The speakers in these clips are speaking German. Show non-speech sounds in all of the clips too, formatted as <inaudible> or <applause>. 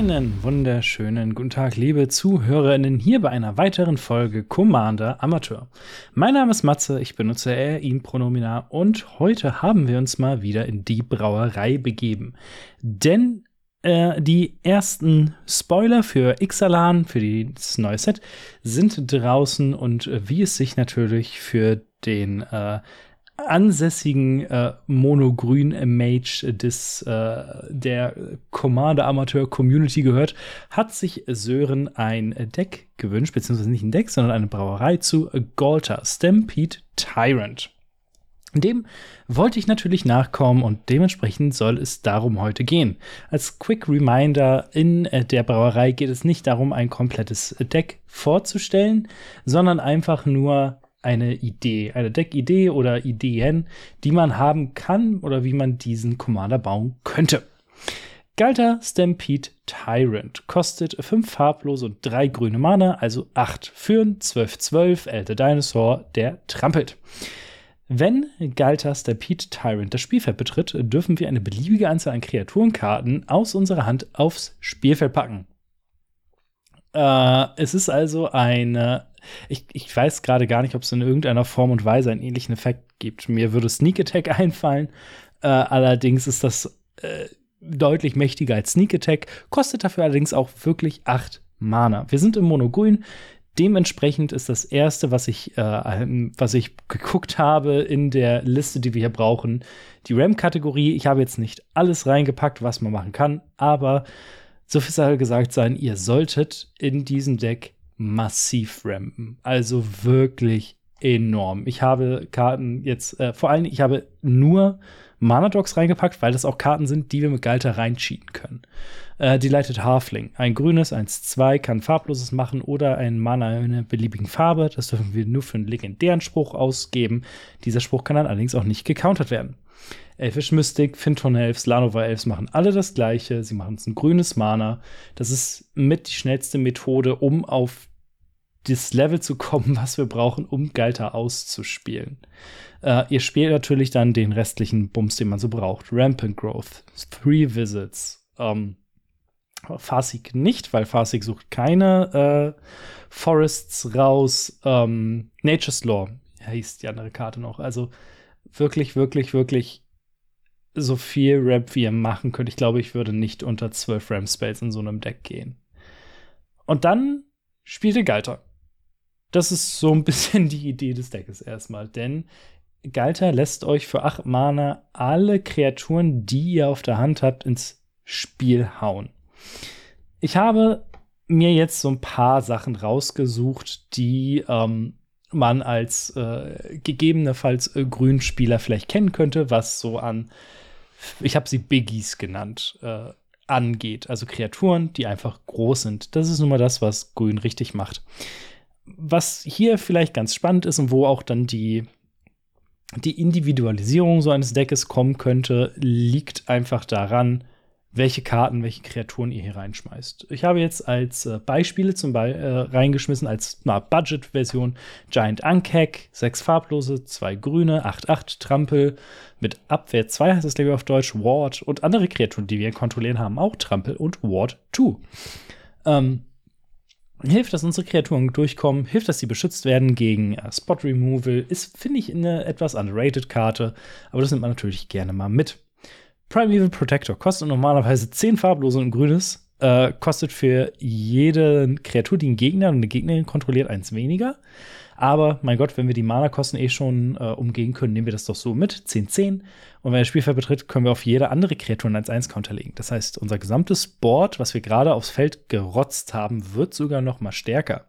Einen wunderschönen guten Tag, liebe ZuhörerInnen, hier bei einer weiteren Folge Commander Amateur. Mein Name ist Matze, ich benutze er, ihm Pronomina und heute haben wir uns mal wieder in die Brauerei begeben. Denn äh, die ersten Spoiler für Ixalan, für das neue Set, sind draußen und wie es sich natürlich für den äh, ansässigen äh, monogrün Mage des äh, der Commander Amateur Community gehört, hat sich Sören ein Deck gewünscht, beziehungsweise nicht ein Deck, sondern eine Brauerei zu Galter Stampede Tyrant. Dem wollte ich natürlich nachkommen und dementsprechend soll es darum heute gehen. Als Quick Reminder, in der Brauerei geht es nicht darum, ein komplettes Deck vorzustellen, sondern einfach nur eine Idee, eine Deckidee oder Ideen, die man haben kann oder wie man diesen Commander bauen könnte. Galter Stampede Tyrant kostet 5 farblose und 3 grüne Mana, also 8 für 12-12 Elder Dinosaur, der trampelt. Wenn Galter Stampede Tyrant das Spielfeld betritt, dürfen wir eine beliebige Anzahl an Kreaturenkarten aus unserer Hand aufs Spielfeld packen. Äh, es ist also eine ich, ich weiß gerade gar nicht, ob es in irgendeiner Form und Weise einen ähnlichen Effekt gibt. Mir würde Sneak Attack <laughs> einfallen. Äh, allerdings ist das äh, deutlich mächtiger als Sneak Attack, kostet dafür allerdings auch wirklich 8 Mana. Wir sind im Monogrün. Dementsprechend ist das erste, was ich, äh, was ich geguckt habe in der Liste, die wir hier brauchen, die RAM-Kategorie. Ich habe jetzt nicht alles reingepackt, was man machen kann, aber so viel soll gesagt sein, ihr solltet in diesem Deck massiv rampen. Also wirklich enorm. Ich habe Karten jetzt, äh, vor allem, ich habe nur Mana-Dogs reingepackt, weil das auch Karten sind, die wir mit Galter reincheaten können. Äh, Delighted Halfling. Ein grünes, eins, zwei, kann farbloses machen oder ein Mana in einer beliebigen Farbe. Das dürfen wir nur für einen legendären Spruch ausgeben. Dieser Spruch kann dann allerdings auch nicht gecountert werden. Elfisch Mystic, Finton Elves, Lanova Elves machen alle das gleiche. Sie machen es ein grünes Mana. Das ist mit die schnellste Methode, um auf das Level zu kommen, <laughs> was wir brauchen, um Galter auszuspielen. Äh, ihr spielt natürlich dann den restlichen Bums, den man so braucht. Rampant Growth, Three Visits, ähm, Farsig nicht, weil Farsig sucht keine äh, Forests raus. Ähm, Nature's Law hieß die andere Karte noch. Also wirklich, wirklich, wirklich so viel Ramp, wie ihr machen könnt. Ich glaube, ich würde nicht unter 12 Ramp Spells in so einem Deck gehen. Und dann spielte Galter. Das ist so ein <laughs> bisschen die Idee des Deckes erstmal, denn Galter lässt euch für 8 Mana alle Kreaturen, die ihr auf der Hand habt, ins Spiel hauen. Ich habe mir jetzt so ein paar Sachen rausgesucht, die ähm, man als äh, gegebenenfalls äh, Grünspieler vielleicht kennen könnte, was so an, ich habe sie Biggies genannt, äh, angeht. Also Kreaturen, die einfach groß sind. Das ist nun mal das, was Grün richtig macht was hier vielleicht ganz spannend ist und wo auch dann die, die Individualisierung so eines Deckes kommen könnte, liegt einfach daran, welche Karten, welche Kreaturen ihr hier reinschmeißt. Ich habe jetzt als äh, Beispiele zum Beispiel äh, reingeschmissen, als Budget-Version Giant Ankek, sechs farblose, zwei grüne, 8-8 Trampel, mit Abwehr 2 heißt das glaube ich auf Deutsch, Ward und andere Kreaturen, die wir kontrollieren, haben auch Trampel und Ward 2. Ähm, hilft, dass unsere Kreaturen durchkommen, hilft, dass sie beschützt werden gegen äh, Spot Removal, ist, finde ich, eine etwas underrated Karte, aber das nimmt man natürlich gerne mal mit. Primeval Protector kostet normalerweise 10 farblose und grünes, äh, kostet für jede Kreatur, die einen Gegner und eine Gegnerin kontrolliert, eins weniger. Aber mein Gott, wenn wir die Mana-Kosten eh schon äh, umgehen können, nehmen wir das doch so mit. 10-10. Und wenn das Spielfeld betritt, können wir auf jede andere Kreatur ein 1-1-Counter legen. Das heißt, unser gesamtes Board, was wir gerade aufs Feld gerotzt haben, wird sogar noch mal stärker.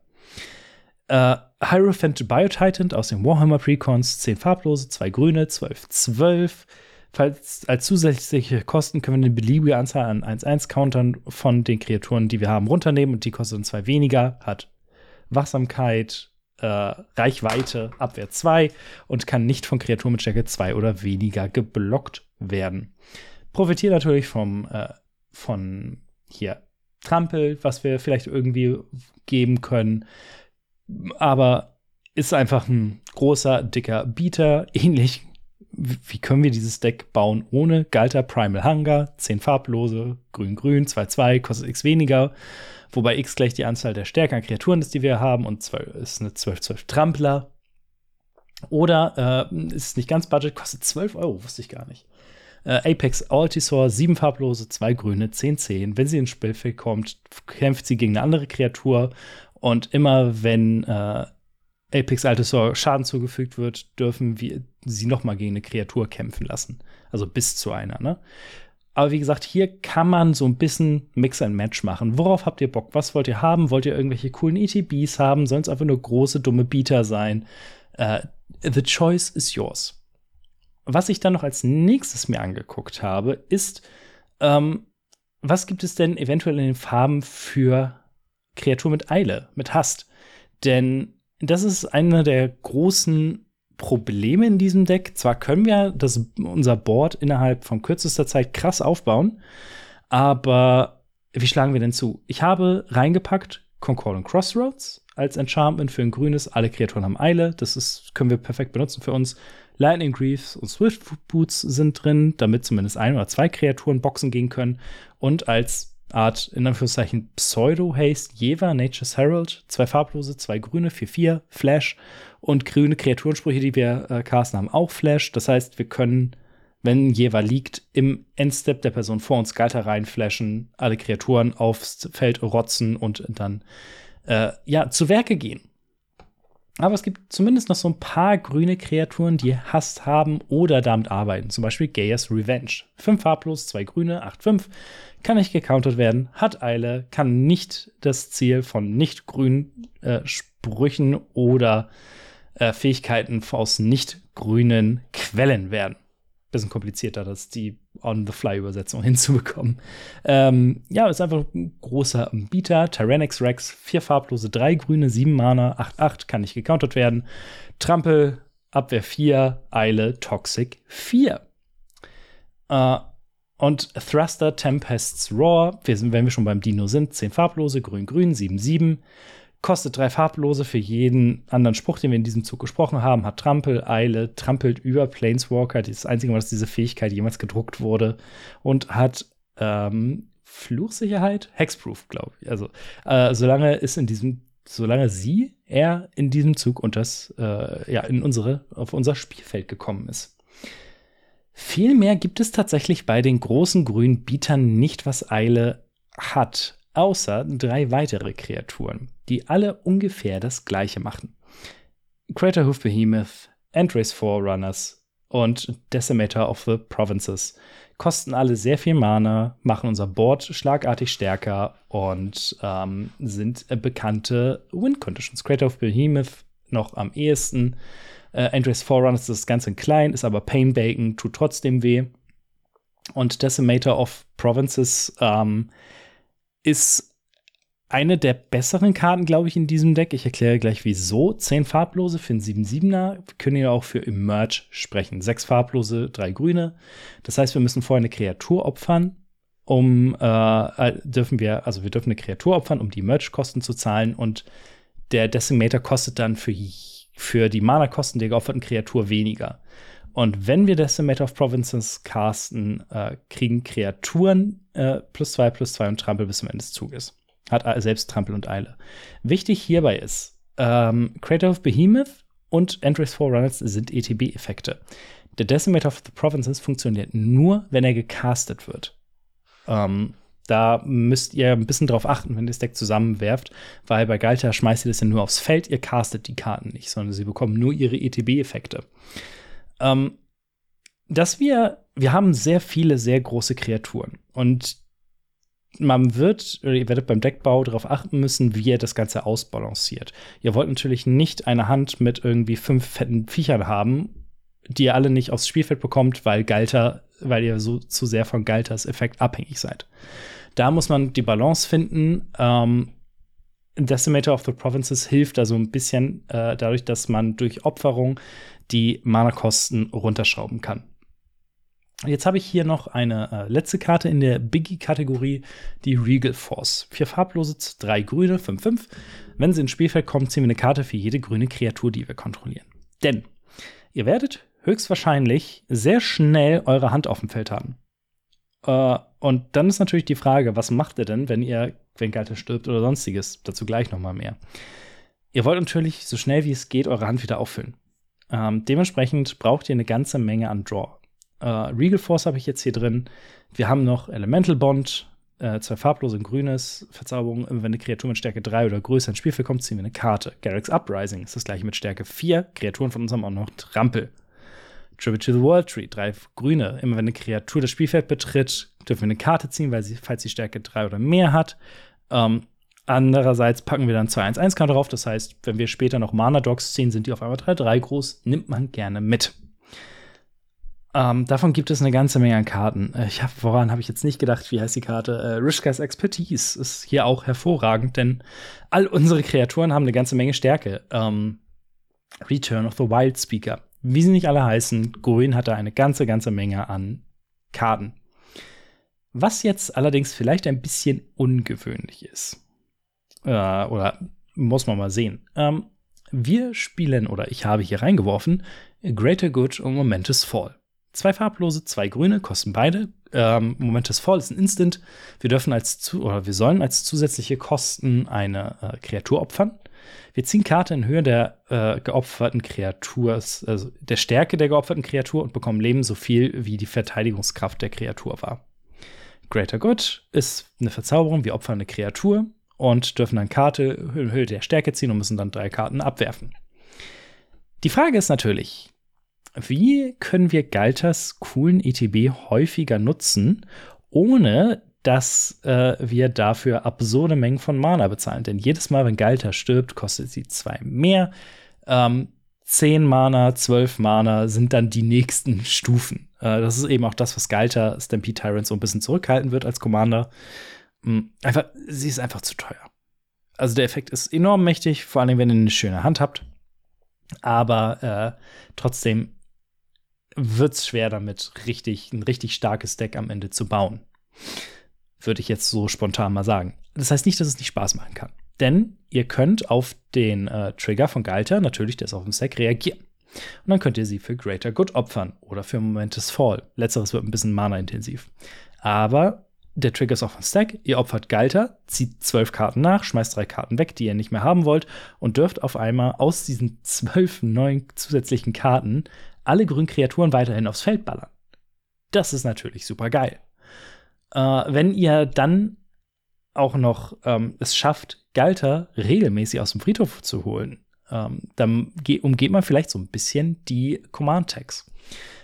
Äh, Hierophant Biotitan aus dem Warhammer Precons, 10 farblose, 2 grüne, 12, 12. Falls als zusätzliche Kosten können wir eine beliebige Anzahl an 1-1-Countern von den Kreaturen, die wir haben, runternehmen und die kosten zwei weniger, hat Wachsamkeit, äh, Reichweite, Abwehr 2 und kann nicht von Kreaturen mit Stärke 2 oder weniger geblockt werden. Profitiert natürlich vom, äh, von hier Trampel, was wir vielleicht irgendwie geben können. Aber ist einfach ein großer, dicker Beater, <laughs> ähnlich wie können wir dieses Deck bauen ohne Galter Primal Hunger, 10 farblose, grün-grün, 2-2, kostet x weniger, wobei x gleich die Anzahl der Stärke an Kreaturen ist, die wir haben und 12, ist eine 12-12 Trampler. Oder äh, ist nicht ganz Budget, kostet 12 Euro, wusste ich gar nicht. Äh, Apex Altisor, 7 farblose, 2 grüne, 10-10. Wenn sie ins Spielfeld kommt, kämpft sie gegen eine andere Kreatur und immer wenn äh, Apex Altisor Schaden zugefügt wird, dürfen wir sie noch mal gegen eine Kreatur kämpfen lassen. Also bis zu einer, ne? Aber wie gesagt, hier kann man so ein bisschen Mix and Match machen. Worauf habt ihr Bock? Was wollt ihr haben? Wollt ihr irgendwelche coolen ETBs haben? Sollen es einfach nur große, dumme Bieter sein? Uh, the choice is yours. Was ich dann noch als nächstes mir angeguckt habe, ist, ähm, was gibt es denn eventuell in den Farben für Kreatur mit Eile, mit Hast? Denn das ist einer der großen Probleme in diesem Deck. Zwar können wir das, unser Board innerhalb von kürzester Zeit krass aufbauen, aber wie schlagen wir denn zu? Ich habe reingepackt Concordant Crossroads als Enchantment für ein grünes. Alle Kreaturen haben Eile. Das ist, können wir perfekt benutzen für uns. Lightning Greaves und Swift Boots sind drin, damit zumindest ein oder zwei Kreaturen boxen gehen können. Und als Art, in Anführungszeichen, Pseudo-Haste, Jeva, Nature's Herald, zwei farblose, zwei grüne, 4-4, Flash und grüne Kreaturensprüche, die wir äh, casten, haben auch Flash. Das heißt, wir können, wenn Jeva liegt, im Endstep der Person vor uns Galter reinflashen, alle Kreaturen aufs Feld rotzen und dann äh, ja, zu Werke gehen. Aber es gibt zumindest noch so ein paar grüne Kreaturen, die Hass haben oder damit arbeiten. Zum Beispiel Gaia's Revenge. Fünf farblos, zwei grüne, 8-5 kann nicht gecountert werden, hat Eile, kann nicht das Ziel von nicht grünen äh, Sprüchen oder äh, Fähigkeiten aus nicht grünen Quellen werden. Bisschen komplizierter, das die On-the-Fly-Übersetzung <laughs> hinzubekommen. Ähm, ja, ist einfach ein großer Bieter. Tyrannex Rex, vier farblose, drei grüne, sieben Mana, 8-8, kann nicht gecountert werden. Trampel, Abwehr 4, Eile, Toxic 4. Äh, und Thruster Tempest's Roar, wir sind, wenn wir schon beim Dino sind, 10 farblose, grün-grün, 7-7. Kostet drei farblose für jeden anderen Spruch, den wir in diesem Zug gesprochen haben. Hat Trampel, Eile, trampelt über Planeswalker. Das einzige Mal, dass diese Fähigkeit jemals gedruckt wurde. Und hat ähm, Fluchsicherheit, Hexproof, glaube ich. Also, äh, solange ist in diesem, solange sie, er in diesem Zug und das, äh, ja, in unsere, auf unser Spielfeld gekommen ist. Viel mehr gibt es tatsächlich bei den großen grünen Bietern nicht, was Eile hat, außer drei weitere Kreaturen, die alle ungefähr das gleiche machen. Craterhoof Behemoth, Endrace Forerunners und Decimator of the Provinces kosten alle sehr viel Mana, machen unser Board schlagartig stärker und ähm, sind äh, bekannte Win Conditions. Crater of Behemoth noch am ehesten. Äh, Andres Forerunner ist ganz in klein, ist aber Pain Bacon, tut trotzdem weh. Und Decimator of Provinces ähm, ist eine der besseren Karten, glaube ich, in diesem Deck. Ich erkläre gleich wieso. Zehn farblose für einen 7-7er. Wir können ja auch für Emerge sprechen. Sechs farblose, drei grüne. Das heißt, wir müssen vorher eine Kreatur opfern, um äh, äh dürfen wir, also wir dürfen eine Kreatur opfern, um die Merge-Kosten zu zahlen und der Decimator kostet dann für für die Mana-Kosten der geopferten Kreatur weniger. Und wenn wir Decimator of Provinces casten, äh, kriegen Kreaturen äh, plus zwei, plus zwei und Trampel bis zum Ende des Zuges. Hat selbst Trampel und Eile. Wichtig hierbei ist, ähm, Creator of Behemoth und Entries Forerunners sind ETB-Effekte. Der Decimator of the Provinces funktioniert nur, wenn er gecastet wird. Ähm, da müsst ihr ein bisschen drauf achten, wenn ihr das Deck zusammenwerft, weil bei Galta schmeißt ihr das ja nur aufs Feld, ihr castet die Karten nicht, sondern sie bekommen nur ihre ETB-Effekte. Ähm, dass wir, wir haben sehr viele, sehr große Kreaturen und man wird, oder ihr werdet beim Deckbau darauf achten müssen, wie ihr das Ganze ausbalanciert. Ihr wollt natürlich nicht eine Hand mit irgendwie fünf fetten Viechern haben, die ihr alle nicht aufs Spielfeld bekommt, weil Galter, weil ihr so zu sehr von Galters Effekt abhängig seid. Da muss man die Balance finden. Ähm, Decimator of the Provinces hilft da so ein bisschen äh, dadurch, dass man durch Opferung die Mana-Kosten runterschrauben kann. Jetzt habe ich hier noch eine äh, letzte Karte in der Biggie-Kategorie, die Regal Force. Vier farblose, drei grüne, 5-5. Wenn sie ins Spielfeld kommen, ziehen wir eine Karte für jede grüne Kreatur, die wir kontrollieren. Denn ihr werdet höchstwahrscheinlich sehr schnell eure Hand auf dem Feld haben. Äh, und dann ist natürlich die Frage, was macht ihr denn, wenn ihr, wenn Galter stirbt oder sonstiges? Dazu gleich noch mal mehr. Ihr wollt natürlich so schnell wie es geht eure Hand wieder auffüllen. Ähm, dementsprechend braucht ihr eine ganze Menge an Draw. Äh, Regal Force habe ich jetzt hier drin. Wir haben noch Elemental Bond, äh, zwei farblose und grünes Verzauberung. Wenn eine Kreatur mit Stärke 3 oder größer ins Spielfeld kommt, ziehen wir eine Karte. Garrick's Uprising ist das gleiche mit Stärke 4. Kreaturen von uns haben auch noch Trampel. Tribute to the World Tree, drei grüne. Immer wenn eine Kreatur das Spielfeld betritt, dürfen wir eine Karte ziehen, weil sie, falls sie Stärke 3 oder mehr hat. Ähm, andererseits packen wir dann 2-1-1-Karte drauf. Das heißt, wenn wir später noch Mana-Dogs ziehen, sind die auf einmal 3-3 groß. Nimmt man gerne mit. Ähm, davon gibt es eine ganze Menge an Karten. Äh, ich hab, woran habe ich jetzt nicht gedacht? Wie heißt die Karte? Äh, Rishkas Expertise ist hier auch hervorragend, denn all unsere Kreaturen haben eine ganze Menge Stärke. Ähm, Return of the Wild Speaker wie sie nicht alle heißen, Grün hat da eine ganze, ganze Menge an Karten. Was jetzt allerdings vielleicht ein bisschen ungewöhnlich ist. Äh, oder muss man mal sehen. Ähm, wir spielen, oder ich habe hier reingeworfen, Greater Good und Momentous Fall. Zwei farblose, zwei grüne, kosten beide. Ähm, Momentous Fall ist ein Instant. Wir dürfen als zu oder wir sollen als zusätzliche Kosten eine äh, Kreatur opfern. Wir ziehen Karte in Höhe der äh, geopferten Kreatur, also der Stärke der geopferten Kreatur und bekommen Leben so viel, wie die Verteidigungskraft der Kreatur war. Greater Good ist eine Verzauberung. Wir opfern eine Kreatur und dürfen dann Karte Höhe der Stärke ziehen und müssen dann drei Karten abwerfen. Die Frage ist natürlich, wie können wir Galters coolen ETB häufiger nutzen, ohne dass äh, wir dafür absurde Mengen von Mana bezahlen. Denn jedes Mal, wenn Galter stirbt, kostet sie zwei mehr. Ähm, 10 Mana, 12 Mana sind dann die nächsten Stufen. Äh, das ist eben auch das, was Galter Stampede Tyrant so ein bisschen zurückhalten wird als Commander. Mhm. Einfach, sie ist einfach zu teuer. Also der Effekt ist enorm mächtig, vor allem wenn ihr eine schöne Hand habt. Aber äh, trotzdem wird es schwer damit, richtig, ein richtig starkes Deck am Ende zu bauen würde ich jetzt so spontan mal sagen. Das heißt nicht, dass es nicht Spaß machen kann. Denn ihr könnt auf den äh, Trigger von Galter, natürlich, der ist auf dem Stack, reagieren. Und dann könnt ihr sie für Greater Good opfern oder für Momentous Fall. Letzteres wird ein bisschen mana-intensiv. Aber der Trigger ist auf dem Stack, ihr opfert Galter, zieht zwölf Karten nach, schmeißt drei Karten weg, die ihr nicht mehr haben wollt, und dürft auf einmal aus diesen zwölf neuen zusätzlichen Karten alle grünen Kreaturen weiterhin aufs Feld ballern. Das ist natürlich super geil. Äh, wenn ihr dann auch noch ähm, es schafft, Galter regelmäßig aus dem Friedhof zu holen, ähm, dann umgeht man vielleicht so ein bisschen die Command-Tags.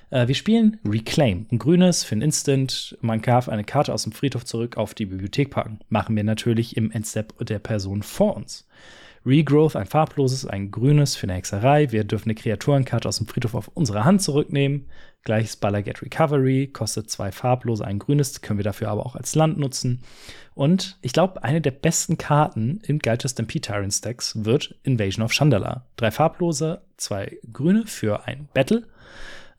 Äh, wir spielen Reclaim, ein grünes für ein Instant. Man darf eine Karte aus dem Friedhof zurück auf die Bibliothek packen. Machen wir natürlich im Endstep der Person vor uns. Regrowth, ein farbloses, ein grünes für eine Hexerei. Wir dürfen eine Kreaturenkarte aus dem Friedhof auf unsere Hand zurücknehmen. Gleiches Get Recovery, kostet zwei farblose, ein grünes, können wir dafür aber auch als Land nutzen. Und ich glaube, eine der besten Karten in Galter Stampede Tyrant Stacks wird Invasion of Chandala. Drei farblose, zwei grüne für ein Battle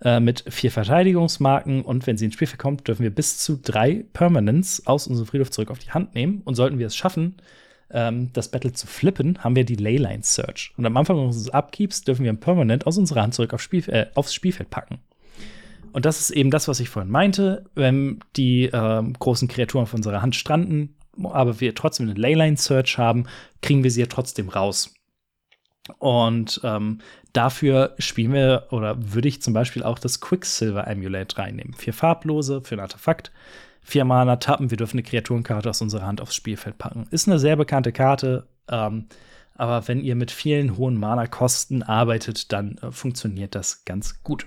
äh, mit vier Verteidigungsmarken und wenn sie ins Spiel kommt, dürfen wir bis zu drei Permanents aus unserem Friedhof zurück auf die Hand nehmen. Und sollten wir es schaffen, ähm, das Battle zu flippen, haben wir die Leyline Search. Und am Anfang unseres Upkeeps dürfen wir ein Permanent aus unserer Hand zurück auf Spiel, äh, aufs Spielfeld packen. Und das ist eben das, was ich vorhin meinte. Wenn die äh, großen Kreaturen auf unserer Hand stranden, aber wir trotzdem eine Leyline Search haben, kriegen wir sie ja trotzdem raus. Und ähm, dafür spielen wir oder würde ich zum Beispiel auch das Quicksilver Amulet reinnehmen. Vier farblose für ein Artefakt, vier Mana tappen, wir dürfen eine Kreaturenkarte aus unserer Hand aufs Spielfeld packen. Ist eine sehr bekannte Karte, ähm, aber wenn ihr mit vielen hohen Mana-Kosten arbeitet, dann äh, funktioniert das ganz gut.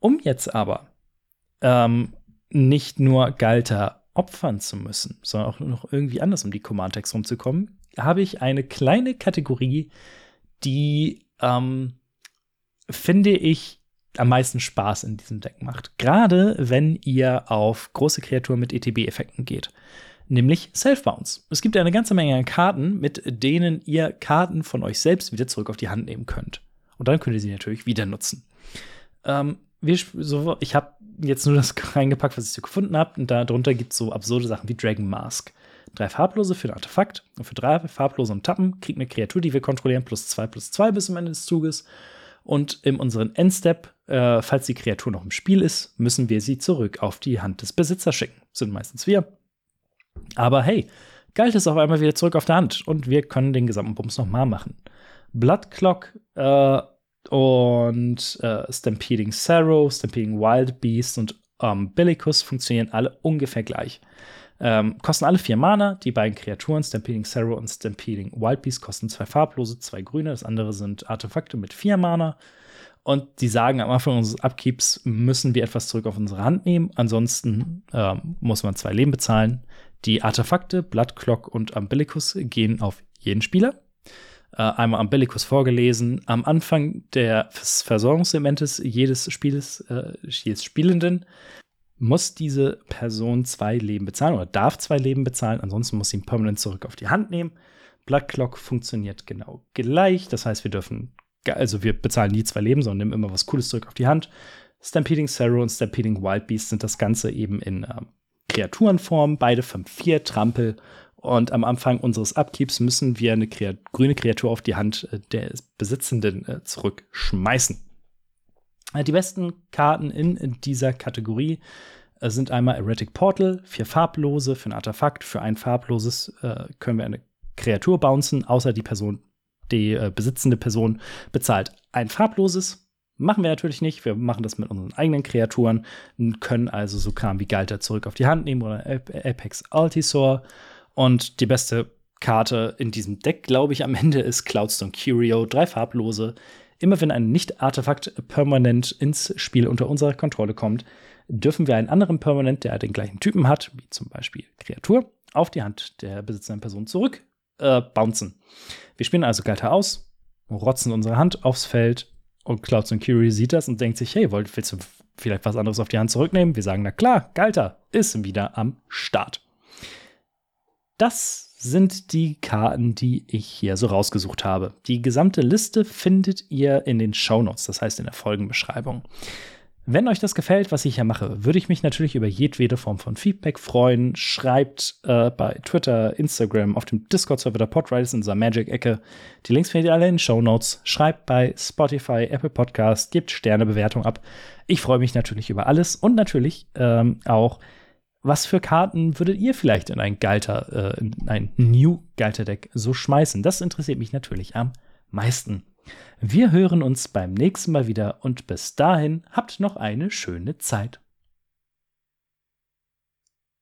Um jetzt aber ähm, nicht nur Galter opfern zu müssen, sondern auch noch irgendwie anders um die Command-Text rumzukommen, habe ich eine kleine Kategorie, die, ähm, finde ich, am meisten Spaß in diesem Deck macht. Gerade wenn ihr auf große Kreaturen mit ETB-Effekten geht. nämlich Self-Bounce. Es gibt eine ganze Menge an Karten, mit denen ihr Karten von euch selbst wieder zurück auf die Hand nehmen könnt. Und dann könnt ihr sie natürlich wieder nutzen. Ähm, wir, so, ich habe jetzt nur das <laughs> reingepackt, was ich so gefunden habe. Und darunter gibt es so absurde Sachen wie Dragon Mask. Drei farblose für ein Artefakt und für drei farblose und Tappen kriegt eine Kreatur, die wir kontrollieren, plus zwei plus zwei bis zum Ende des Zuges. Und in unseren Endstep, äh, falls die Kreatur noch im Spiel ist, müssen wir sie zurück auf die Hand des Besitzers schicken. sind meistens wir. Aber hey, Galt ist auf einmal wieder zurück auf der Hand und wir können den gesamten Bums nochmal machen. Blood Clock äh, und äh, Stampeding Sorrow, Stampeding Wild Beast und Umbilicus funktionieren alle ungefähr gleich. Ähm, kosten alle vier Mana. Die beiden Kreaturen, Stampeding Sorrow und Stampeding Wild Beast, kosten zwei farblose, zwei grüne. Das andere sind Artefakte mit vier Mana. Und die sagen, am Anfang unseres Upkeeps müssen wir etwas zurück auf unsere Hand nehmen. Ansonsten ähm, muss man zwei Leben bezahlen. Die Artefakte, Blood Clock und Umbilicus gehen auf jeden Spieler. Äh, einmal Umbilicus vorgelesen. Am Anfang des Versorgungselementes jedes Spieles, äh, jedes Spielenden muss diese Person zwei Leben bezahlen oder darf zwei Leben bezahlen. Ansonsten muss sie ihn permanent zurück auf die Hand nehmen. Blood Clock funktioniert genau gleich. Das heißt, wir dürfen, also wir bezahlen nie zwei Leben, sondern nehmen immer was Cooles zurück auf die Hand. Stampeding Sorrow und Stampeding Wild Beast sind das Ganze eben in äh, Kreaturenform, beide 5-4 Trampel. Und am Anfang unseres Upkeeps müssen wir eine Kreat grüne Kreatur auf die Hand äh, des Besitzenden äh, zurückschmeißen. Die besten Karten in dieser Kategorie äh, sind einmal Erratic Portal, vier farblose für ein Artefakt, für ein farbloses äh, können wir eine Kreatur bouncen, außer die Person, die äh, besitzende Person bezahlt ein farbloses. Machen wir natürlich nicht. Wir machen das mit unseren eigenen Kreaturen, können also so Kram wie Galter zurück auf die Hand nehmen oder Apex Altisor. Und die beste Karte in diesem Deck, glaube ich, am Ende ist Cloudstone Curio, drei farblose. Immer wenn ein Nicht-Artefakt permanent ins Spiel unter unsere Kontrolle kommt, dürfen wir einen anderen Permanent, der den gleichen Typen hat, wie zum Beispiel Kreatur, auf die Hand der besitzenden Person zurück äh, bouncen. Wir spielen also Galter aus, rotzen unsere Hand aufs Feld und Clouds und Curie sieht das und denkt sich, hey, wollt, willst du vielleicht was anderes auf die Hand zurücknehmen? Wir sagen, na klar, Galter ist wieder am Start. Das sind die Karten, die ich hier so rausgesucht habe. Die gesamte Liste findet ihr in den Shownotes, das heißt in der Folgenbeschreibung. Wenn euch das gefällt, was ich hier mache, würde ich mich natürlich über jedwede Form von Feedback freuen. Schreibt äh, bei Twitter, Instagram, auf dem Discord-Server der Podriders in unserer Magic-Ecke. Die Links findet ihr alle in den Show Notes. Schreibt bei Spotify, Apple Podcast, gebt Sternebewertung ab. Ich freue mich natürlich über alles und natürlich ähm, auch was für Karten würdet ihr vielleicht in ein Galter, äh, in ein New Galter Deck so schmeißen? Das interessiert mich natürlich am meisten. Wir hören uns beim nächsten Mal wieder und bis dahin habt noch eine schöne Zeit.